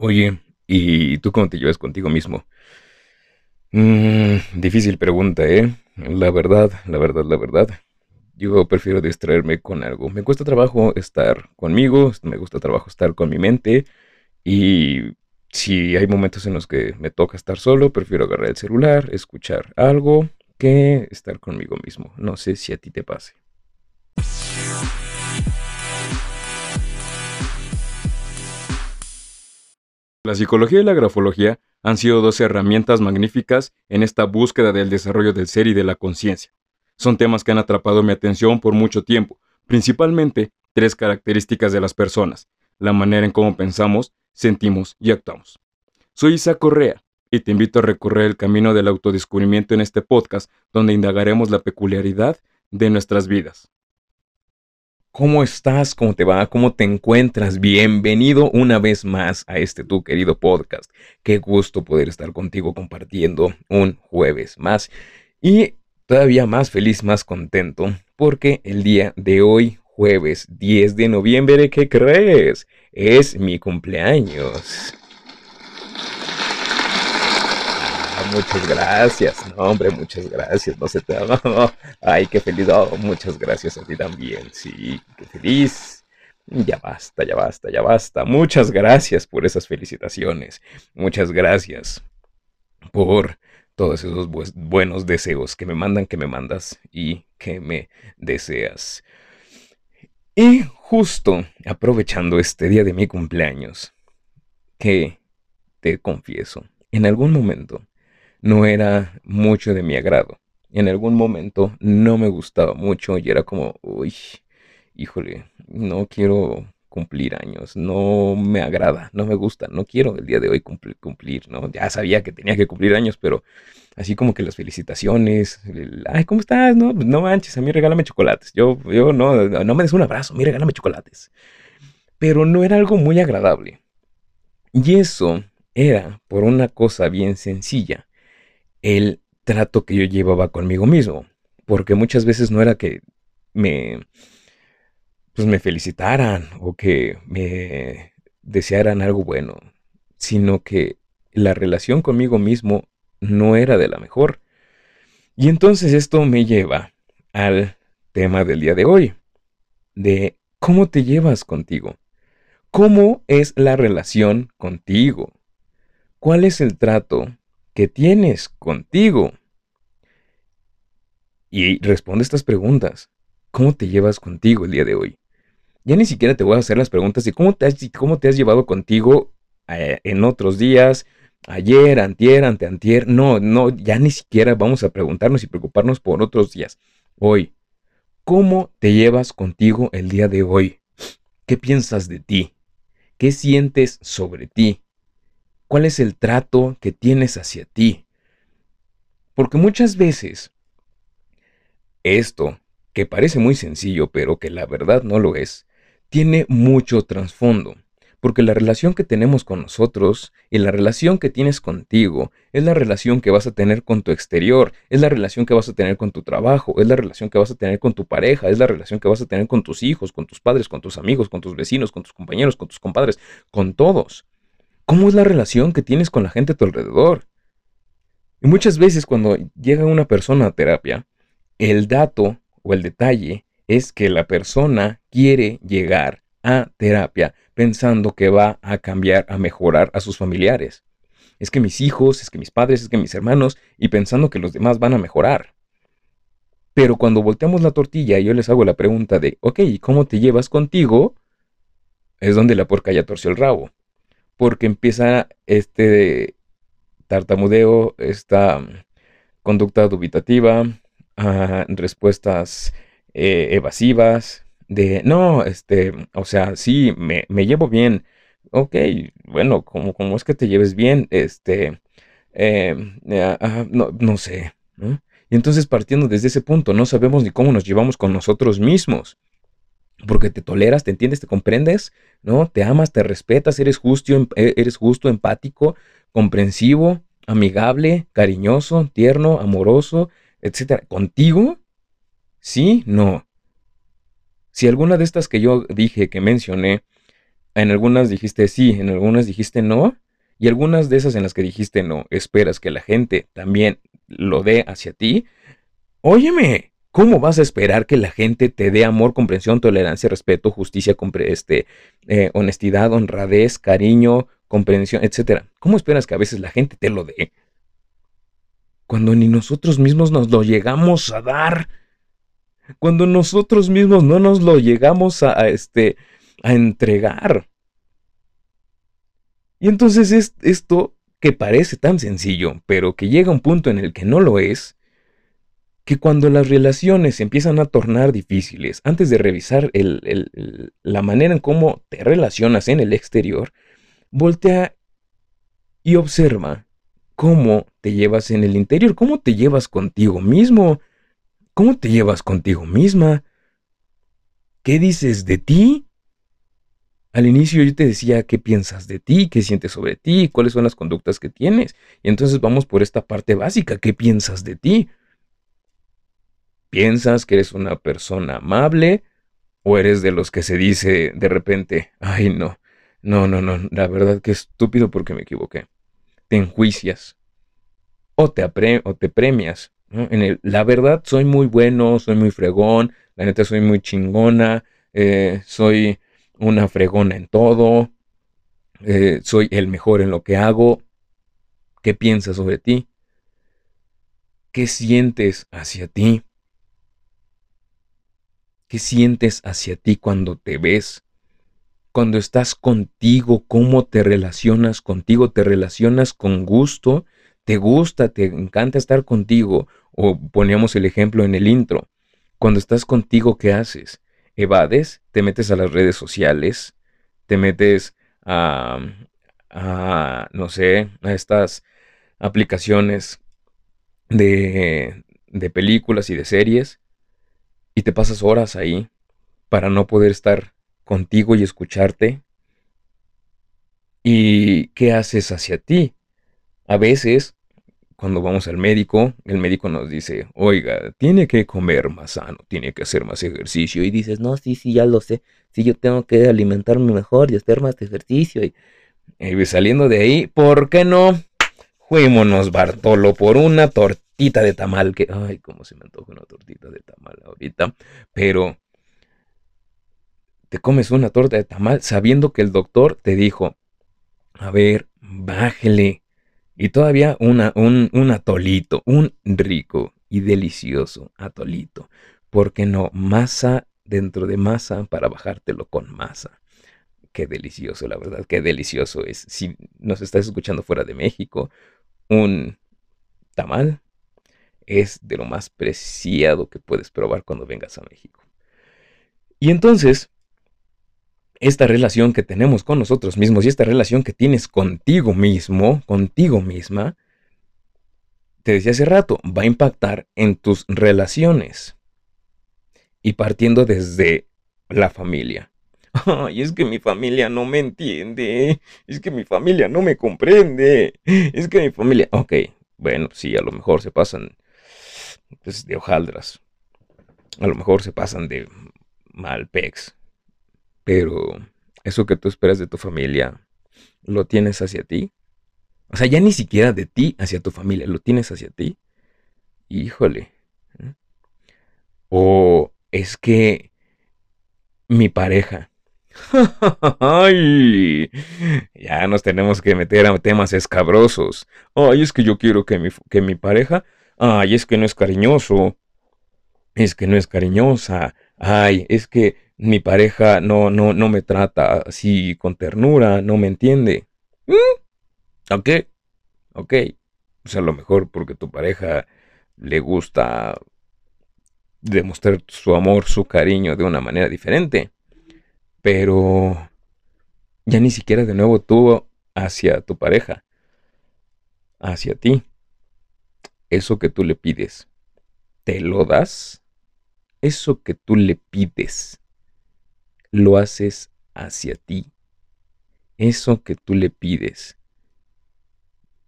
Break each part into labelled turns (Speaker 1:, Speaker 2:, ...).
Speaker 1: Oye, ¿y tú cómo te llevas contigo mismo? Mm, difícil pregunta, ¿eh? La verdad, la verdad, la verdad. Yo prefiero distraerme con algo. Me cuesta trabajo estar conmigo, me gusta trabajo estar con mi mente y si hay momentos en los que me toca estar solo, prefiero agarrar el celular, escuchar algo que estar conmigo mismo. No sé si a ti te pase. La psicología y la grafología han sido dos herramientas magníficas en esta búsqueda del desarrollo del ser y de la conciencia. Son temas que han atrapado mi atención por mucho tiempo, principalmente tres características de las personas, la manera en cómo pensamos, sentimos y actuamos. Soy Isa Correa y te invito a recorrer el camino del autodescubrimiento en este podcast donde indagaremos la peculiaridad de nuestras vidas. ¿Cómo estás? ¿Cómo te va? ¿Cómo te encuentras? Bienvenido una vez más a este tu querido podcast. Qué gusto poder estar contigo compartiendo un jueves más. Y todavía más feliz, más contento, porque el día de hoy, jueves 10 de noviembre, ¿qué crees? Es mi cumpleaños. Muchas gracias. Hombre, muchas gracias. No se te da. Ay, qué feliz. Oh, muchas gracias a ti también. Sí, qué feliz. Ya basta, ya basta, ya basta. Muchas gracias por esas felicitaciones. Muchas gracias por todos esos buenos deseos que me mandan, que me mandas y que me deseas. Y justo aprovechando este día de mi cumpleaños, que te confieso, en algún momento no era mucho de mi agrado. En algún momento no me gustaba mucho y era como, uy, híjole, no quiero cumplir años, no me agrada, no me gusta, no quiero el día de hoy cumplir, cumplir, ¿no? Ya sabía que tenía que cumplir años, pero así como que las felicitaciones, ay, ¿cómo estás? No, pues no manches, a mí regálame chocolates, yo, yo no, no me des un abrazo, a mí regálame chocolates. Pero no era algo muy agradable. Y eso era por una cosa bien sencilla el trato que yo llevaba conmigo mismo. Porque muchas veces no era que me, pues me felicitaran o que me desearan algo bueno, sino que la relación conmigo mismo no era de la mejor. Y entonces esto me lleva al tema del día de hoy, de cómo te llevas contigo. ¿Cómo es la relación contigo? ¿Cuál es el trato que tienes contigo? Y responde estas preguntas. ¿Cómo te llevas contigo el día de hoy? Ya ni siquiera te voy a hacer las preguntas de cómo te has, cómo te has llevado contigo eh, en otros días, ayer, antier, anteantier. No, no, ya ni siquiera vamos a preguntarnos y preocuparnos por otros días. Hoy, ¿cómo te llevas contigo el día de hoy? ¿Qué piensas de ti? ¿Qué sientes sobre ti? ¿Cuál es el trato que tienes hacia ti? Porque muchas veces esto, que parece muy sencillo, pero que la verdad no lo es, tiene mucho trasfondo. Porque la relación que tenemos con nosotros y la relación que tienes contigo es la relación que vas a tener con tu exterior, es la relación que vas a tener con tu trabajo, es la relación que vas a tener con tu pareja, es la relación que vas a tener con tus hijos, con tus padres, con tus amigos, con tus vecinos, con tus compañeros, con tus compadres, con todos. ¿Cómo es la relación que tienes con la gente a tu alrededor? Y muchas veces cuando llega una persona a terapia, el dato o el detalle es que la persona quiere llegar a terapia pensando que va a cambiar, a mejorar a sus familiares. Es que mis hijos, es que mis padres, es que mis hermanos, y pensando que los demás van a mejorar. Pero cuando volteamos la tortilla y yo les hago la pregunta de, ok, ¿cómo te llevas contigo? Es donde la porca ya torció el rabo porque empieza este tartamudeo, esta conducta dubitativa, respuestas eh, evasivas, de, no, este, o sea, sí, me, llevo bien, ok, bueno, ¿cómo, cómo es que te lleves bien? Este, em, ah, no, no sé, Y entonces partiendo desde ese punto, no sabemos ni cómo nos llevamos con nosotros mismos porque te toleras, te entiendes, te comprendes, ¿no? Te amas, te respetas, eres justo, em, e, eres justo, empático, comprensivo, amigable, cariñoso, tierno, amoroso, etcétera. ¿Contigo? ¿Sí? No. Si alguna de estas que yo dije, que mencioné, en algunas dijiste sí, en algunas dijiste no, y algunas de esas en las que dijiste no, esperas que la gente también lo dé hacia ti. Óyeme, ¿cómo vas a esperar que la gente te dé amor, comprensión, tolerancia, respeto, justicia, este, eh, honestidad, honradez, cariño, comprensión, etcétera? ¿Cómo esperas que a veces la gente te lo dé? Cuando ni nosotros mismos nos lo llegamos a dar. Cuando nosotros mismos no nos lo llegamos a, este, a entregar. Y entonces es esto que parece tan sencillo, pero que llega a un punto en el que no lo es, que cuando las relaciones empiezan a tornar difíciles, antes de revisar la manera en cómo te relacionas en el exterior, voltea y observa cómo te llevas en el interior, cómo te llevas contigo mismo, cómo te llevas contigo misma, qué dices de ti, al inicio yo te decía qué piensas de ti, qué sientes sobre ti, cuáles son las conductas que tienes. Y entonces vamos por esta parte básica, ¿qué piensas de ti? ¿Piensas que eres una persona amable o eres de los que se dice de repente, ay no, no, no, no, la verdad que estúpido porque me equivoqué? Te enjuicias o te, o te premias. En la verdad soy muy bueno, soy muy fregón, la neta soy muy chingona, eh, soy una fregona en todo, eh, soy el mejor en lo que hago. ¿Qué piensas sobre ti? ¿Qué sientes hacia ti? ¿Qué sientes hacia ti cuando te ves? Cuando estás contigo, ¿cómo te relacionas contigo? ¿Te relacionas con gusto? ¿Te gusta? ¿Te encanta estar contigo? O poníamos el ejemplo en el intro. Cuando estás contigo, ¿qué haces? evades, te metes a las redes sociales, te metes a, no sé, a estas aplicaciones de, de películas y de series y te pasas horas ahí para no poder estar contigo y escucharte. ¿Y qué haces hacia ti? A veces cuando vamos al médico, el médico nos dice, oiga, tiene que comer más sano, tiene que hacer más ejercicio. Y dices, no, sí, sí, ya lo sé. Sí, yo tengo que alimentarme mejor y hacer más ejercicio. Y, saliendo de ahí, ¿por qué no? Fuímonos, Bartolo, por una tortita de tamal. Ay, cómo se me antoja una tortita de tamal ahorita. Pero te comes una torta de tamal sabiendo que el doctor te dijo, a ver, bájele y todavía una, un, un atolito, un rico y delicioso atolito. ¿Por qué no? Masa dentro de masa para bajártelo con masa. Qué delicioso, la verdad, qué delicioso es. Si nos estás escuchando fuera de México, un tamal es de lo más preciado que puedes probar cuando vengas a México. Y entonces, esta relación que tenemos con nosotros mismos y esta relación que tienes contigo mismo, contigo misma, te decía hace rato, va a impactar en tus relaciones. Y partiendo desde la familia. Ay, es que mi familia no me entiende. Es que mi familia no me comprende. Es que mi familia... Ok, bueno, sí, a lo mejor se pasan pues, de hojaldras. A lo mejor se pasan de malpex. Pero eso que tú esperas de tu familia, ¿lo tienes hacia ti? O sea, ya ni siquiera de ti hacia tu familia, ¿lo tienes hacia ti? Híjole. ¿eh? O es que mi pareja. Ay, ya nos tenemos que meter a temas escabrosos. Ay, es que yo quiero que mi, que mi pareja. Ay, es que no es cariñoso. Es que no es cariñosa. Ay, es que mi pareja no, no, no me trata así con ternura, no me entiende. ¿Mm? Ok, ok. Pues a lo mejor porque tu pareja le gusta demostrar su amor, su cariño de una manera diferente. Pero ya ni siquiera de nuevo tú hacia tu pareja, hacia ti. Eso que tú le pides, ¿te lo das? Eso que tú le pides, lo haces hacia ti. Eso que tú le pides,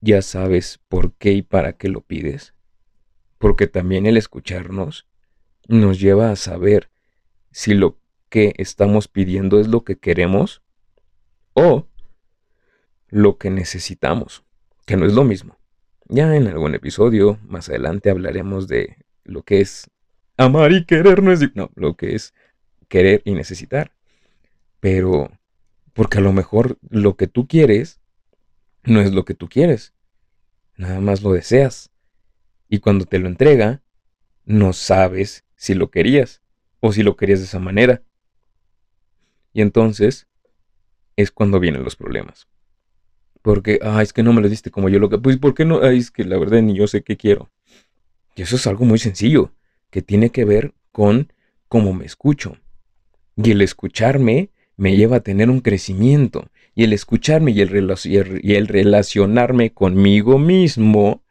Speaker 1: ya sabes por qué y para qué lo pides. Porque también el escucharnos nos lleva a saber si lo que estamos pidiendo es lo que queremos o lo que necesitamos, que no es lo mismo. Ya en algún episodio más adelante hablaremos de lo que es amar y querer, no es no, lo que es querer y necesitar. Pero porque a lo mejor lo que tú quieres no es lo que tú quieres. Nada más lo deseas. Y cuando te lo entrega, no sabes si lo querías o si lo querías de esa manera. Y entonces es cuando vienen los problemas. Porque, ah, es que no me lo diste como yo lo que... Pues, ¿por qué no? Es que la verdad ni yo sé qué quiero. Y eso es algo muy sencillo, que tiene que ver con cómo me escucho. Y el escucharme me lleva a tener un crecimiento. Y el escucharme y el, y el relacionarme conmigo mismo,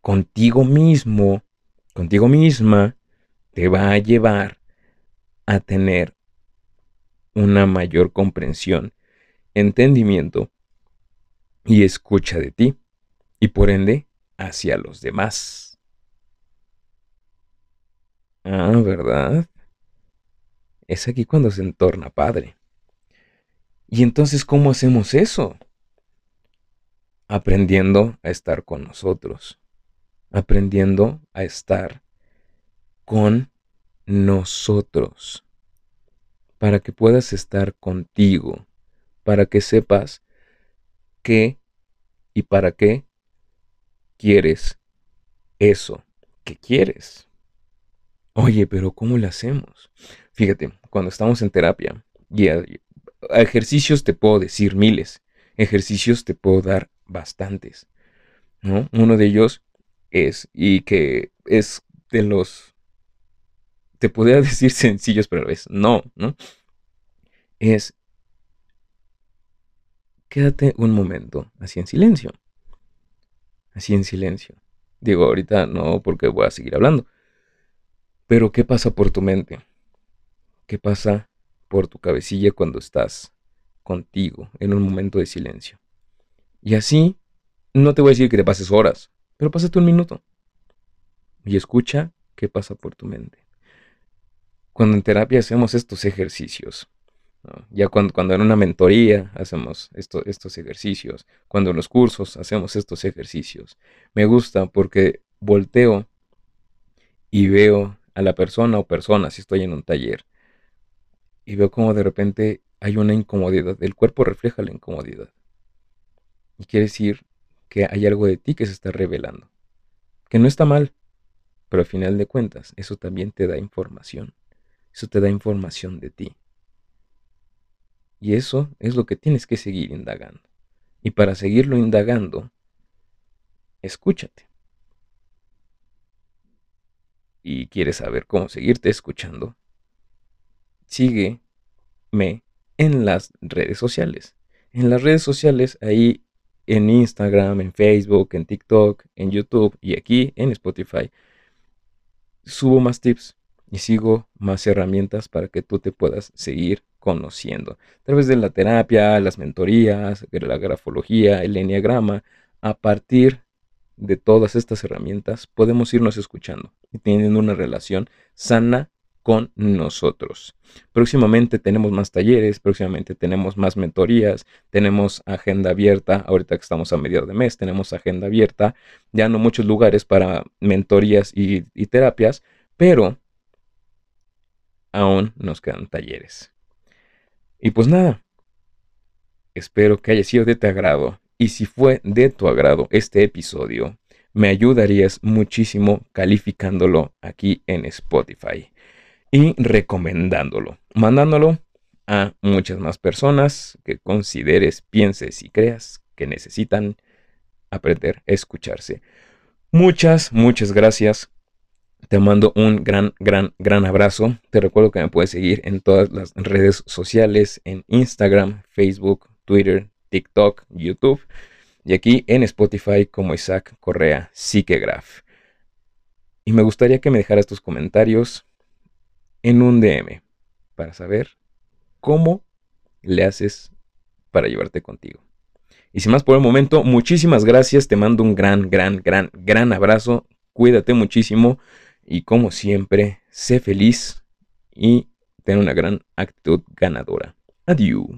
Speaker 1: contigo mismo, contigo misma, te va a llevar a tener una mayor comprensión, entendimiento y escucha de ti, y por ende hacia los demás. Ah, ¿verdad? Es aquí cuando se entorna padre. ¿Y entonces cómo hacemos eso? Aprendiendo a estar con nosotros, aprendiendo a estar con nosotros, para que puedas estar contigo, para que sepas qué y para qué quieres eso que quieres. Oye, pero ¿cómo lo hacemos? Fíjate, cuando estamos en terapia, ejercicios te puedo decir miles, ejercicios te puedo dar bastantes, ¿no? Uno de ellos es, y que es de los, te podría decir sencillos, pero a la no, ¿no? Es, quédate un momento así en silencio, así en silencio. Digo, ahorita no porque voy a seguir hablando, pero ¿qué pasa por tu mente? ¿Qué pasa por tu cabecilla cuando estás contigo en un momento de silencio? Y así, no te voy a decir que te pases horas, pero pásate un minuto y escucha qué pasa por tu mente. Cuando en terapia hacemos estos ejercicios, ya cuando, cuando, en una mentoría hacemos estos ejercicios, cuando en los cursos hacemos estos ejercicios, me gusta porque volteo y veo a la persona o personas si estoy en un taller y veo como de repente hay una incomodidad. El cuerpo refleja la incomodidad. Y quiere decir que hay algo de ti que se está revelando. Que no está mal, pero al final de cuentas, eso también te da información. Eso te da información de ti. Y eso es lo que tienes que seguir indagando. Y para seguirlo indagando, escúchate. Y quieres saber cómo seguirte escuchando, sígueme en las redes sociales. En las redes sociales, ahí en Instagram, en Facebook, en TikTok, en YouTube y aquí en Spotify, subo más tips y sigo más herramientas para que tú te puedas seguir conociendo. A través de la terapia, las mentorías, la grafología, el enneagrama, a partir de todas estas herramientas podemos irnos escuchando y teniendo una relación sana con nosotros. Próximamente tenemos más talleres, próximamente tenemos más mentorías, tenemos agenda abierta, ahorita que estamos a mediados de mes, tenemos agenda abierta, ya no muchos lugares para mentorías y, y terapias, pero aún nos quedan talleres. Y pues nada, espero que haya sido de tu agrado y si fue de tu agrado este episodio, me ayudarías muchísimo calificándolo aquí en Spotify y recomendándolo, mandándolo a muchas más personas que consideres, pienses y creas que necesitan aprender a escucharse. Muchas, muchas gracias. Te mando un gran, gran, gran abrazo. Te recuerdo que me puedes seguir en todas las redes sociales, en Instagram, Facebook, Twitter, TikTok, YouTube y aquí en Spotify como Isaac Correa Psiquegraph. Y me gustaría que me dejaras tus comentarios en un DM para saber cómo le haces para llevarte contigo. Y sin más por el momento, muchísimas gracias. Te mando un gran, gran, gran, gran abrazo. Cuídate muchísimo y como siempre, sé feliz y ten una gran actitud ganadora. Adiós.